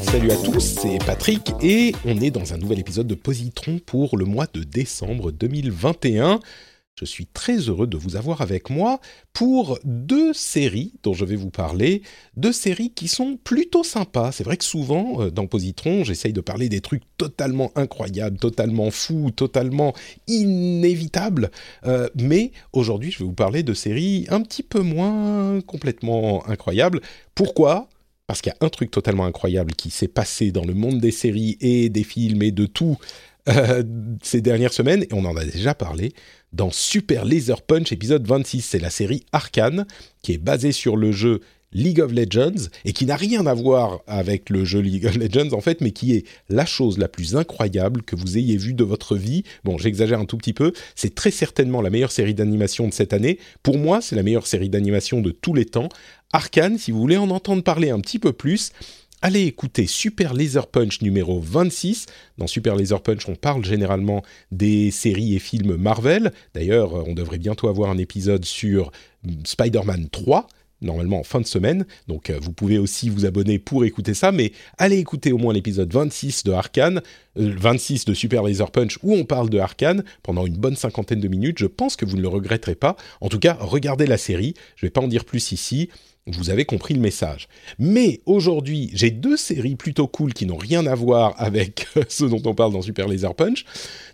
Salut à tous, c'est Patrick et on est dans un nouvel épisode de Positron pour le mois de décembre 2021. Je suis très heureux de vous avoir avec moi pour deux séries dont je vais vous parler, deux séries qui sont plutôt sympas. C'est vrai que souvent, euh, dans Positron, j'essaye de parler des trucs totalement incroyables, totalement fous, totalement inévitables. Euh, mais aujourd'hui, je vais vous parler de séries un petit peu moins complètement incroyables. Pourquoi? Parce qu'il y a un truc totalement incroyable qui s'est passé dans le monde des séries et des films et de tout euh, ces dernières semaines, et on en a déjà parlé, dans Super Laser Punch épisode 26. C'est la série Arcane, qui est basée sur le jeu League of Legends, et qui n'a rien à voir avec le jeu League of Legends en fait, mais qui est la chose la plus incroyable que vous ayez vue de votre vie. Bon, j'exagère un tout petit peu, c'est très certainement la meilleure série d'animation de cette année. Pour moi, c'est la meilleure série d'animation de tous les temps. Arcane, si vous voulez en entendre parler un petit peu plus, allez écouter Super Laser Punch numéro 26. Dans Super Laser Punch, on parle généralement des séries et films Marvel. D'ailleurs, on devrait bientôt avoir un épisode sur Spider-Man 3 normalement en fin de semaine. Donc euh, vous pouvez aussi vous abonner pour écouter ça, mais allez écouter au moins l'épisode 26 de Arkane, 26 de Super Laser Punch où on parle de Arkane pendant une bonne cinquantaine de minutes. Je pense que vous ne le regretterez pas. En tout cas, regardez la série. Je ne vais pas en dire plus ici. Vous avez compris le message. Mais aujourd'hui, j'ai deux séries plutôt cool qui n'ont rien à voir avec ce dont on parle dans Super Laser Punch.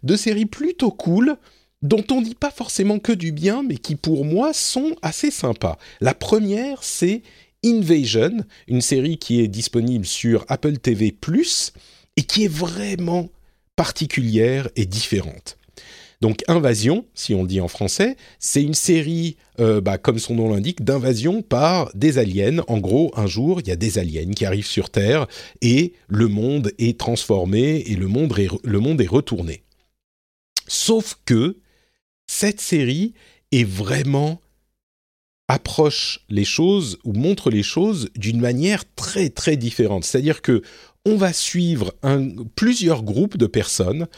Deux séries plutôt cool dont on dit pas forcément que du bien, mais qui pour moi sont assez sympas. La première, c'est Invasion, une série qui est disponible sur Apple TV ⁇ et qui est vraiment particulière et différente. Donc Invasion, si on le dit en français, c'est une série, euh, bah, comme son nom l'indique, d'invasion par des aliens. En gros, un jour, il y a des aliens qui arrivent sur Terre et le monde est transformé et le monde est, retourné. Sauf que cette série est vraiment approche les choses ou montre les choses d'une manière très très différente. C'est-à-dire que on va suivre plusieurs groupes de personnes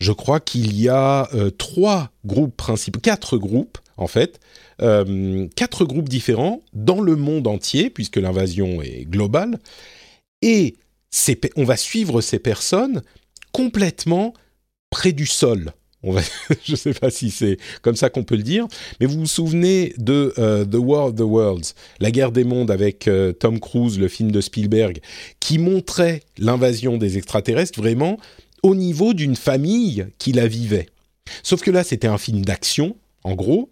je crois qu'il y a euh, trois groupes principaux, quatre groupes en fait, euh, quatre groupes différents dans le monde entier, puisque l'invasion est globale, et on va suivre ces personnes complètement près du sol. Je ne sais pas si c'est comme ça qu'on peut le dire, mais vous vous souvenez de euh, The War of the Worlds, la guerre des mondes avec Tom Cruise, le film de Spielberg, qui montrait l'invasion des extraterrestres vraiment au niveau d'une famille qui la vivait. Sauf que là, c'était un film d'action, en gros.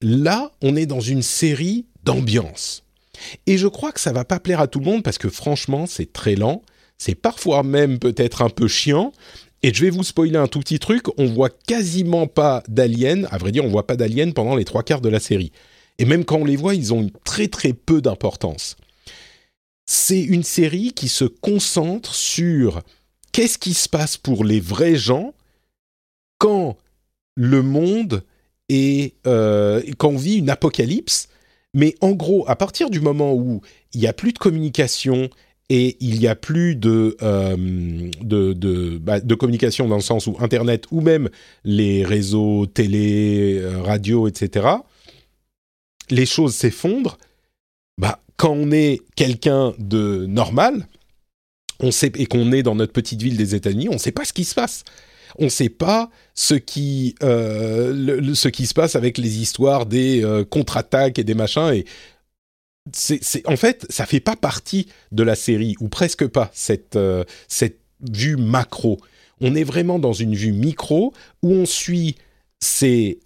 Là, on est dans une série d'ambiance. Et je crois que ça va pas plaire à tout le monde parce que franchement, c'est très lent. C'est parfois même peut-être un peu chiant. Et je vais vous spoiler un tout petit truc. On voit quasiment pas d'aliens. À vrai dire, on voit pas d'aliens pendant les trois quarts de la série. Et même quand on les voit, ils ont très très peu d'importance. C'est une série qui se concentre sur qu'est-ce qui se passe pour les vrais gens quand le monde est euh, quand on vit une apocalypse? Mais en gros à partir du moment où il n'y a plus de communication et il n'y a plus de, euh, de, bah, de, communication dans le sens où Internet ou même les réseaux télé, euh, radio, etc., les choses s'effondrent. Bah, quand on est quelqu'un de normal, on sait, et qu'on est dans notre petite ville des États-Unis, on ne sait pas ce qui se passe. On ne sait pas ce qui, euh, ce qui se passe avec les histoires des euh, contre-attaques et des machins. Et en fait, ça fait pas partie de la série, ou presque pas, cette, euh, cette vue macro. On est vraiment dans une vue micro où on suit ces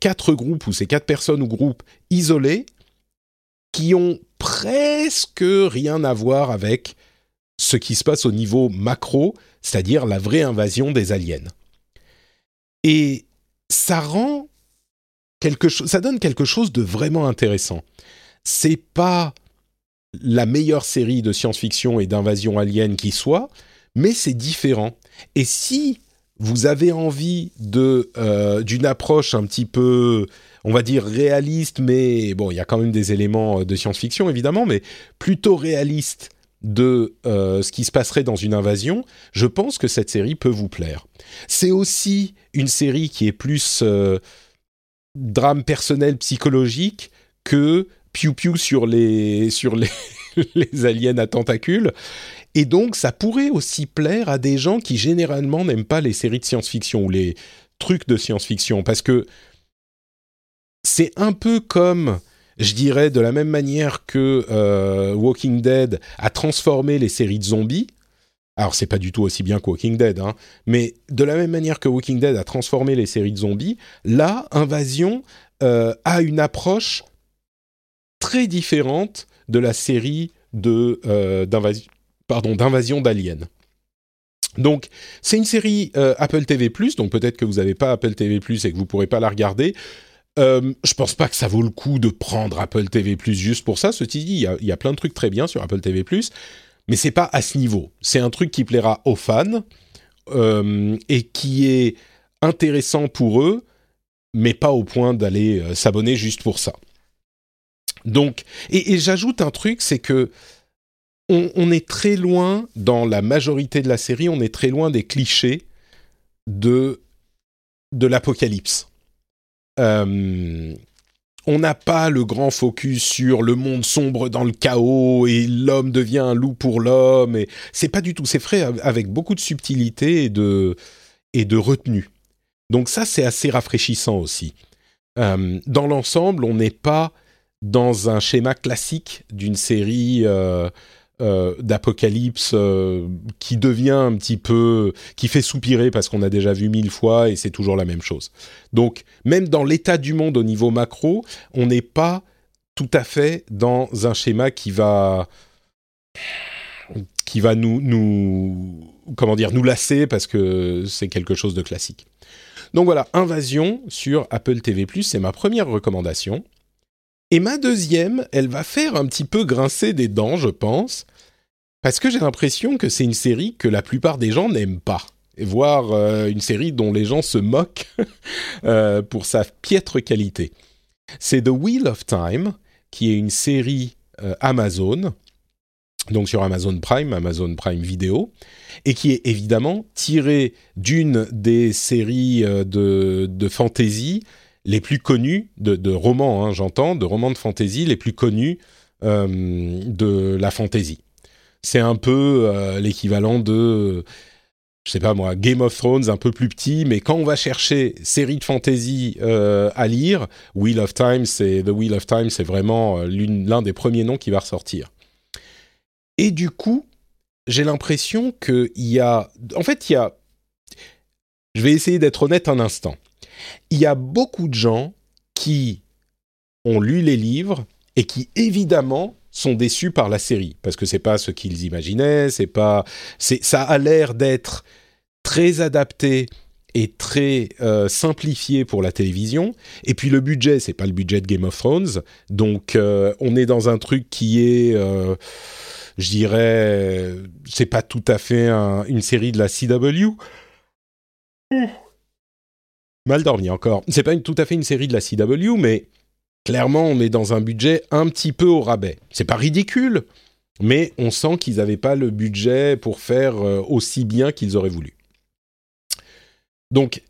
quatre groupes ou ces quatre personnes ou groupes isolés qui ont presque rien à voir avec ce qui se passe au niveau macro, c'est-à-dire la vraie invasion des aliens. Et ça rend quelque chose, ça donne quelque chose de vraiment intéressant. C'est pas la meilleure série de science-fiction et d'invasion alien qui soit, mais c'est différent. Et si vous avez envie de d'une approche un petit peu on va dire réaliste, mais bon, il y a quand même des éléments de science-fiction évidemment, mais plutôt réaliste de euh, ce qui se passerait dans une invasion, je pense que cette série peut vous plaire. C'est aussi une série qui est plus euh, drame personnel psychologique que piou piou sur les sur les, les aliens à tentacules. Et donc, ça pourrait aussi plaire à des gens qui généralement n'aiment pas les séries de science-fiction ou les trucs de science-fiction, parce que c'est un peu comme je dirais de la même manière que euh, Walking Dead a transformé les séries de zombies. Alors c'est pas du tout aussi bien que Walking Dead, hein, mais de la même manière que Walking Dead a transformé les séries de zombies, là, Invasion euh, a une approche très différente de la série de euh, d'invasion d'aliens. Donc, c'est une série Apple TV+, donc peut-être que vous n'avez pas Apple TV+, et que vous pourrez pas la regarder. Euh, je pense pas que ça vaut le coup de prendre Apple TV Plus juste pour ça. Ceci dit, il y, a, plein de trucs très bien sur Apple TV Plus, mais c'est pas à ce niveau. C'est un truc qui plaira aux fans euh, et qui est intéressant pour eux, mais pas au point d'aller euh, s'abonner juste pour ça. Donc, et, j'ajoute un truc, c'est que on, est très loin dans la majorité de la série, on est très loin des clichés de de l'apocalypse. Euh, on n'a pas le grand focus sur le monde sombre dans le chaos et l'homme devient un loup pour l'homme. Et c'est pas du tout. C'est frais avec beaucoup de subtilité et de et de retenue. Donc ça, c'est assez rafraîchissant aussi. Euh, dans l'ensemble, on n'est pas dans un schéma classique d'une série euh, euh, d'apocalypse euh, qui devient un petit peu, qui fait soupirer parce qu'on a déjà vu mille fois et c'est toujours la même chose. Donc même dans l'état du monde au niveau macro, on n'est pas tout à fait dans un schéma qui va qui va nous, nous comment dire nous lasser parce que c'est quelque chose de classique. Donc voilà, Invasion sur Apple TV+, c'est ma première recommandation. Et ma deuxième, elle va faire un petit peu grincer des dents, je pense, parce que j'ai l'impression que c'est une série que la plupart des gens n'aiment pas, voire euh, une série dont les gens se moquent euh, pour sa piètre qualité. C'est The Wheel of Time, qui est une série euh, Amazon, donc sur Amazon Prime, Amazon Prime Video, et qui est évidemment tirée d'une des séries de, de fantasy les plus connus, de, romans, hein, j'entends, de romans de fantasy les plus connus euh, de la fantasy. C'est un peu euh, l'équivalent de, je sais pas moi, Game of Thrones, un peu plus petit, mais quand on va chercher série de fantasy euh, à lire, Wheel of Time, c'est The Wheel of Time, c'est vraiment l'un des premiers noms qui va ressortir. Et du coup, j'ai l'impression qu'il y a, en fait, il y a, je vais essayer d'être honnête un instant il y a beaucoup de gens qui ont lu les livres et qui évidemment sont déçus par la série. Parce que c'est pas ce qu'ils imaginaient, c'est pas c'est ça a l'air d'être très adapté et très euh, simplifié pour la télévision. Et puis le budget, c'est pas le budget de Game of Thrones, donc euh, on est dans un truc qui est, euh, je dirais, c'est pas tout à fait une série de la CW mal dormi encore. C'est pas tout à fait une série de la CW, mais clairement, on est dans un budget un petit peu au rabais. C'est pas ridicule, mais on sent qu'ils n'avaient pas le budget pour faire euh, aussi bien qu'ils auraient voulu. Donc,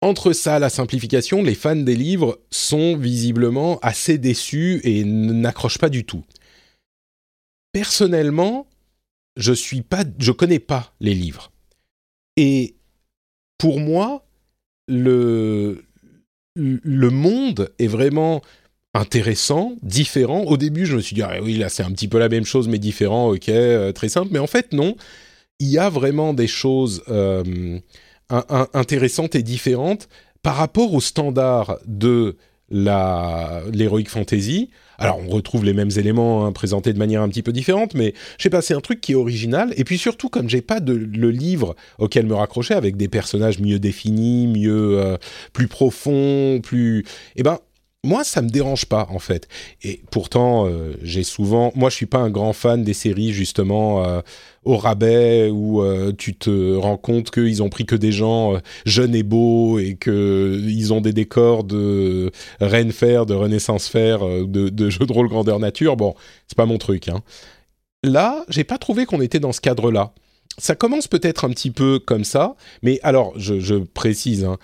entre ça, la simplification, les fans des livres sont visiblement assez déçus et n'accrochent pas du tout. Personnellement, je suis pas, je connais pas les livres. Et pour moi, le, le monde est vraiment intéressant, différent. Au début, je me suis dit, ah oui, là, c'est un petit peu la même chose, mais différent, ok, euh, très simple. Mais en fait, non. Il y a vraiment des choses euh, intéressantes et différentes par rapport aux standards de l'heroic fantasy. Alors, on retrouve les mêmes éléments hein, présentés de manière un petit peu différente, mais je sais pas, c'est un truc qui est original. Et puis surtout, comme j'ai pas de le livre auquel me raccrocher avec des personnages mieux définis, mieux, euh, plus profonds, plus, eh ben, moi, ça me dérange pas en fait. Et pourtant, euh, j'ai souvent, moi, je suis pas un grand fan des séries justement euh, au rabais où euh, tu te rends compte qu'ils ont pris que des gens jeunes et beaux et qu'ils ont des décors de Reine Faire, de Renaissance Faire, de, jeux de rôle grandeur nature. Bon, c'est pas mon truc. Hein. Là, j'ai pas trouvé qu'on était dans ce cadre-là. Ça commence peut-être un petit peu comme ça, mais alors, je, je précise, hein,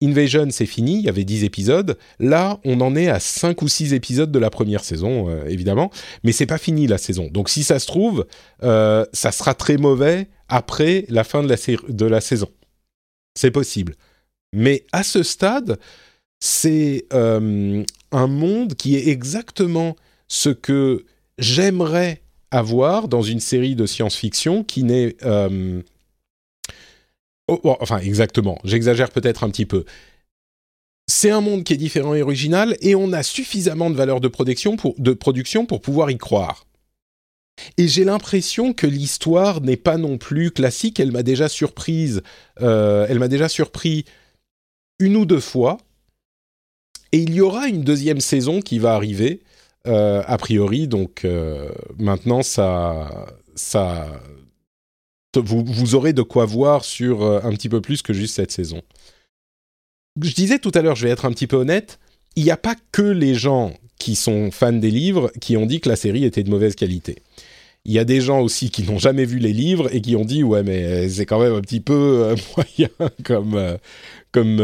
Invasion, c'est fini, il y avait 10 épisodes. Là, on en est à 5 ou 6 épisodes de la première saison, euh, évidemment. Mais c'est pas fini la saison. Donc si ça se trouve, euh, ça sera très mauvais après la fin de la, saison. C'est possible. Mais à ce stade, c'est euh, un monde qui est exactement ce que j'aimerais avoir dans une série de science-fiction qui n'est Oh, enfin, exactement. J'exagère peut-être un petit peu. C'est un monde qui est différent et original, et on a suffisamment de valeur de production pour, de production pour pouvoir y croire. Et j'ai l'impression que l'histoire n'est pas non plus classique. Elle m'a déjà surprise. Euh, elle m'a déjà surpris une ou deux fois. Et il y aura une deuxième saison qui va arriver, euh, a priori. Donc euh, maintenant, ça, ça, vous, aurez de quoi voir sur euh, un petit peu plus que juste cette saison. Je disais tout à l'heure, je vais être un petit peu honnête, il n'y a pas que les gens qui sont fans des livres qui ont dit que la série était de mauvaise qualité. Il y a des gens aussi qui n'ont jamais vu les livres et qui ont dit ouais mais c'est quand même un petit peu euh, moyen comme euh, comme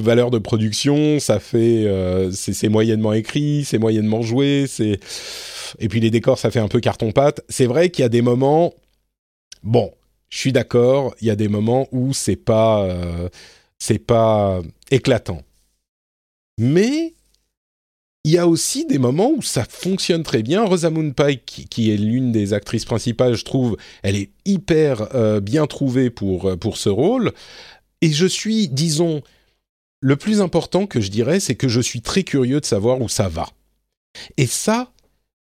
valeur de production, ça fait c'est moyennement écrit, c'est moyennement joué, c'est et puis les décors ça fait un peu carton pâte. C'est vrai qu'il y a des moments bon, je suis d'accord, il y a des moments où c'est pas, euh, c'est pas éclatant. Mais il y a aussi des moments où ça fonctionne très bien. Rosamund Pike, qui, est l'une des actrices principales, je trouve, elle est hyper euh, bien trouvée pour, euh, pour ce rôle. Et je suis, disons, le plus important que je dirais, c'est que je suis très curieux de savoir où ça va. Et ça,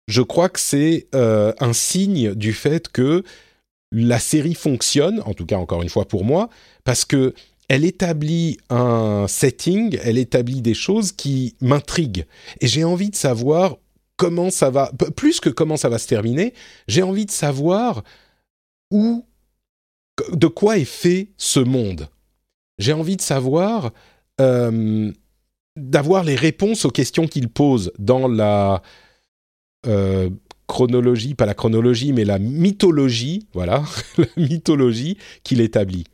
je crois que c'est un signe du fait que la série fonctionne, en tout cas encore une fois pour moi, parce que elle établit un setting, elle établit des choses qui m'intriguent. Et j'ai envie de savoir comment ça va, plus que comment ça va se terminer, j'ai envie de savoir où, de quoi est fait ce monde. J'ai envie de savoir, euh, d'avoir les réponses aux questions qu'il pose dans la euh, chronologie, pas la chronologie, mais la mythologie, voilà, la mythologie qu'il établit.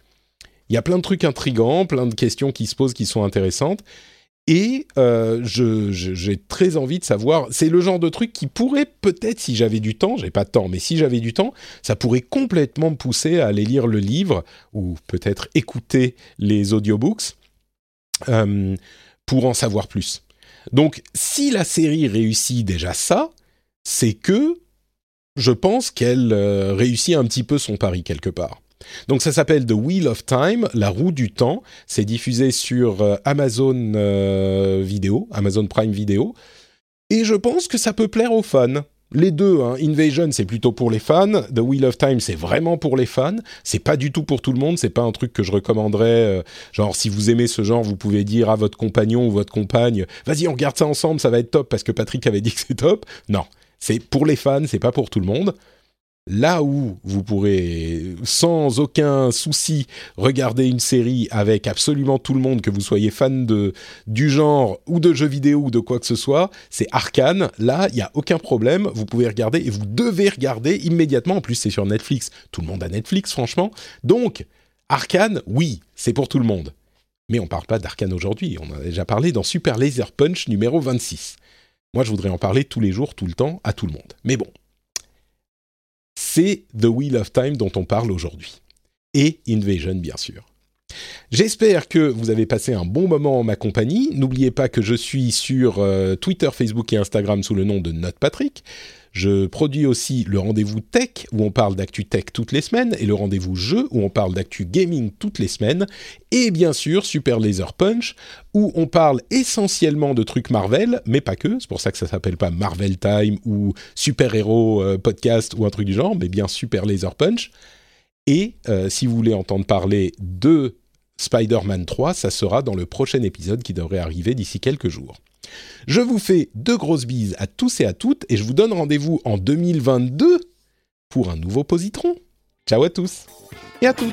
Il y a plein de trucs intrigants, plein de questions qui se posent qui sont intéressantes. Et euh, j'ai très envie de savoir, c'est le genre de truc qui pourrait peut-être, si j'avais du temps, j'ai pas de temps, mais si j'avais du temps, ça pourrait complètement me pousser à aller lire le livre ou peut-être écouter les audiobooks euh, pour en savoir plus. Donc, si la série réussit déjà ça, c'est que je pense qu'elle euh, réussit un petit peu son pari quelque part. Donc ça s'appelle The Wheel of Time, la roue du temps. C'est diffusé sur euh, Amazon euh, Vidéo, Amazon Prime Video. Et je pense que ça peut plaire aux fans. Les deux, hein. Invasion c'est plutôt pour les fans, The Wheel of Time c'est vraiment pour les fans. C'est pas du tout pour tout le monde, c'est pas un truc que je recommanderais. genre si vous aimez ce genre, vous pouvez dire à votre compagnon ou votre compagne, vas-y on regarde ça ensemble, ça va être top parce que Patrick avait dit que c'est top. Non, c'est pour les fans, c'est pas pour tout le monde. Là où vous pourrez sans aucun souci regarder une série avec absolument tout le monde, que vous soyez fan de, du genre ou de jeux vidéo ou de quoi que ce soit, c'est Arkane. Là, il n'y a aucun problème. Vous pouvez regarder et vous devez regarder immédiatement. En plus, c'est sur Netflix. Tout le monde a Netflix, franchement. Donc, Arkane, oui, c'est pour tout le monde. Mais on ne parle pas d'Arkane aujourd'hui. On en a déjà parlé dans Super Laser Punch numéro 26. Moi, je voudrais en parler tous les jours, tout le temps, à tout le monde. Mais bon, c'est The Wheel of Time dont on parle aujourd'hui. Et Invasion, bien sûr. J'espère que vous avez passé un bon moment en ma compagnie. N'oubliez pas que je suis sur euh, Twitter, Facebook et Instagram sous le nom de Note Patrick. Je produis aussi le rendez-vous tech où on parle d'actu tech toutes les semaines et le rendez-vous jeu où on parle d'actu gaming toutes les semaines et bien sûr Super Laser Punch où on parle essentiellement de trucs Marvel mais pas que, c'est pour ça que ça s'appelle pas Marvel Time ou Super Héros euh, Podcast ou un truc du genre mais bien Super Laser Punch. Et euh, si vous voulez entendre parler de Spider-Man 3, ça sera dans le prochain épisode qui devrait arriver d'ici quelques jours. Je vous fais de grosses bises à tous et à toutes et je vous donne rendez-vous en 2022 pour un nouveau positron. Ciao à tous et à toutes.